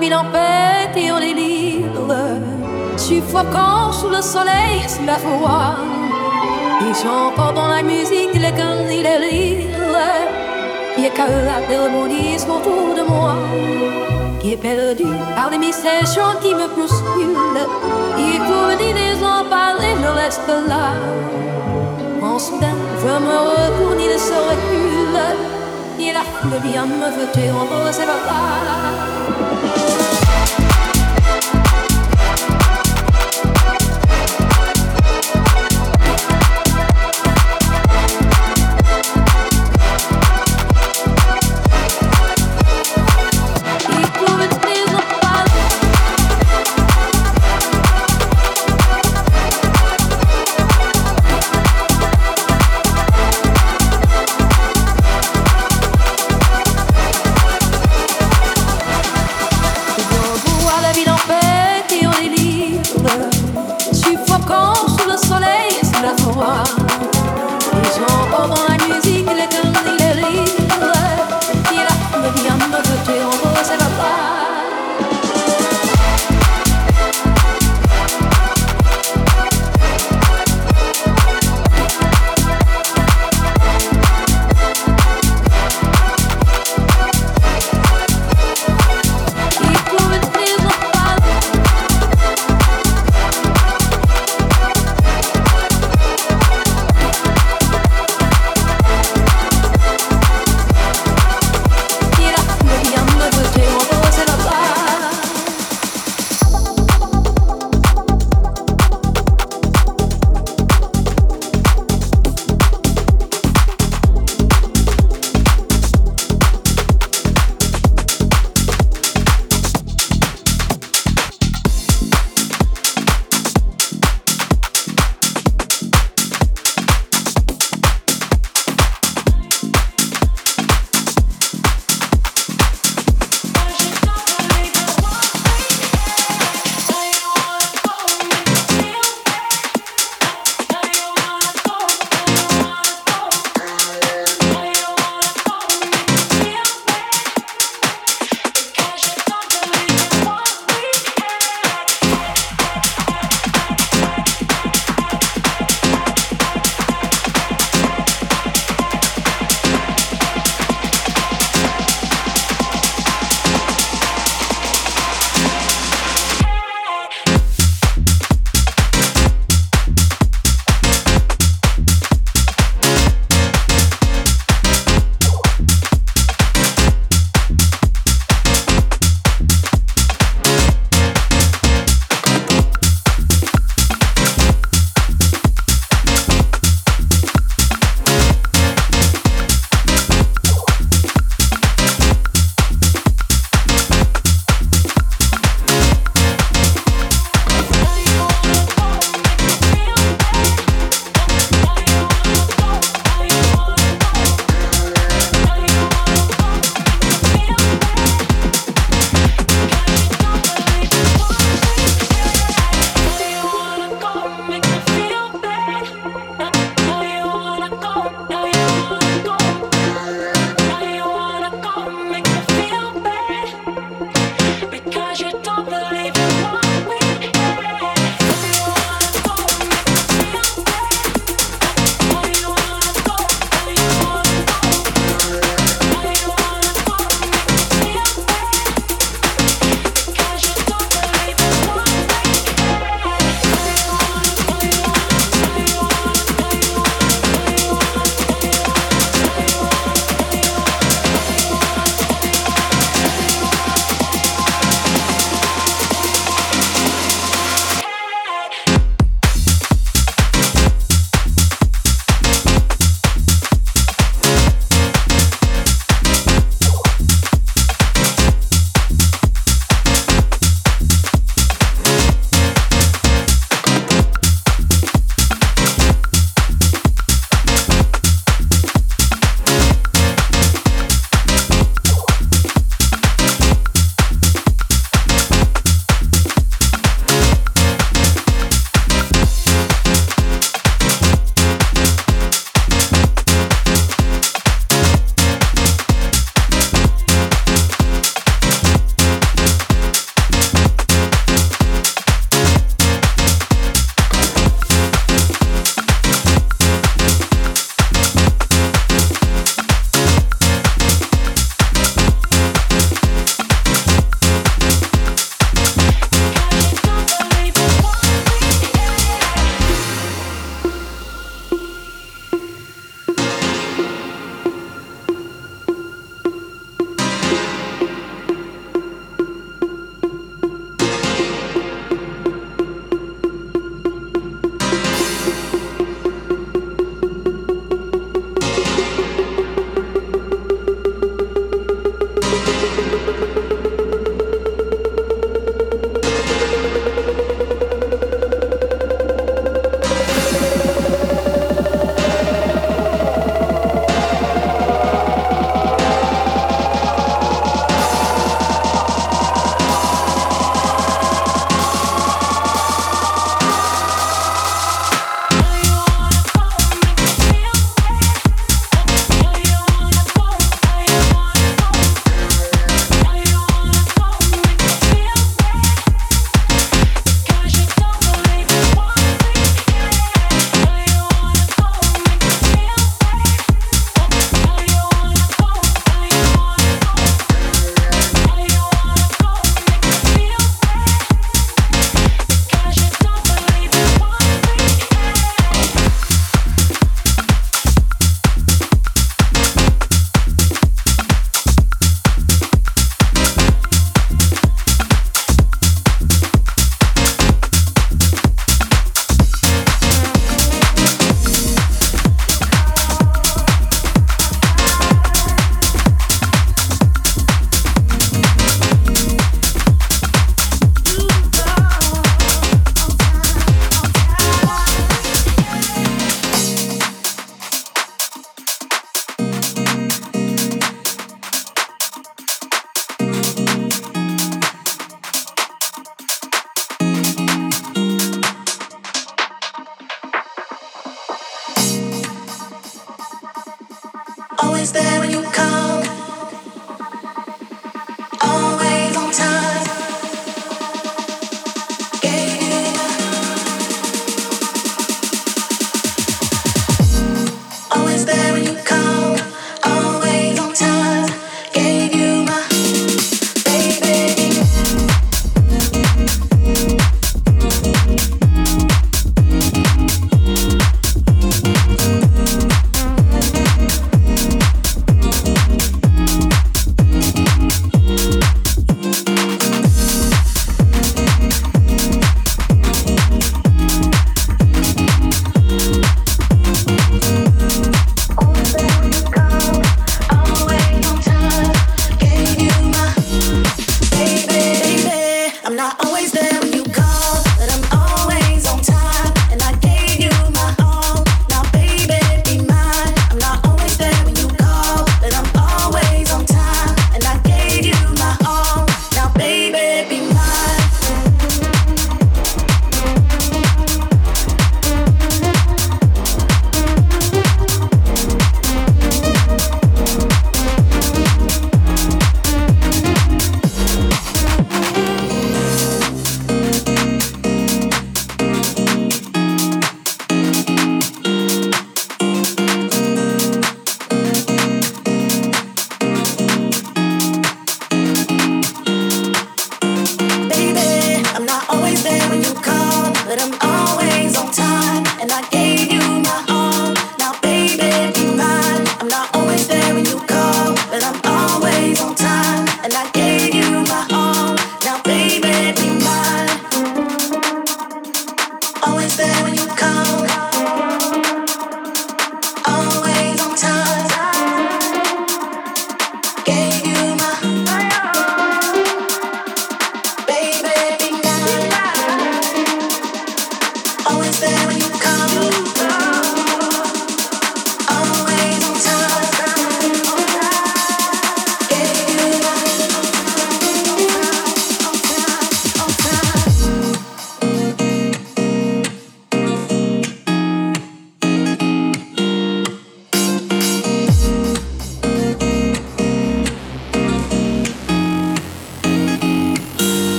Jordy Copz. suffoquant sous le soleil, sous la foi. Il chante dans la musique les cœurs et les rires. Il y a que la démonise autour de moi qui est perdu par les mystères qui me bousculent. Et pour venir les en parler, je reste là. En soudain, je me retourne, il se recule. Et la foule vient me jeter en ses bras.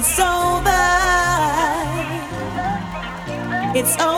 It's over. It's over.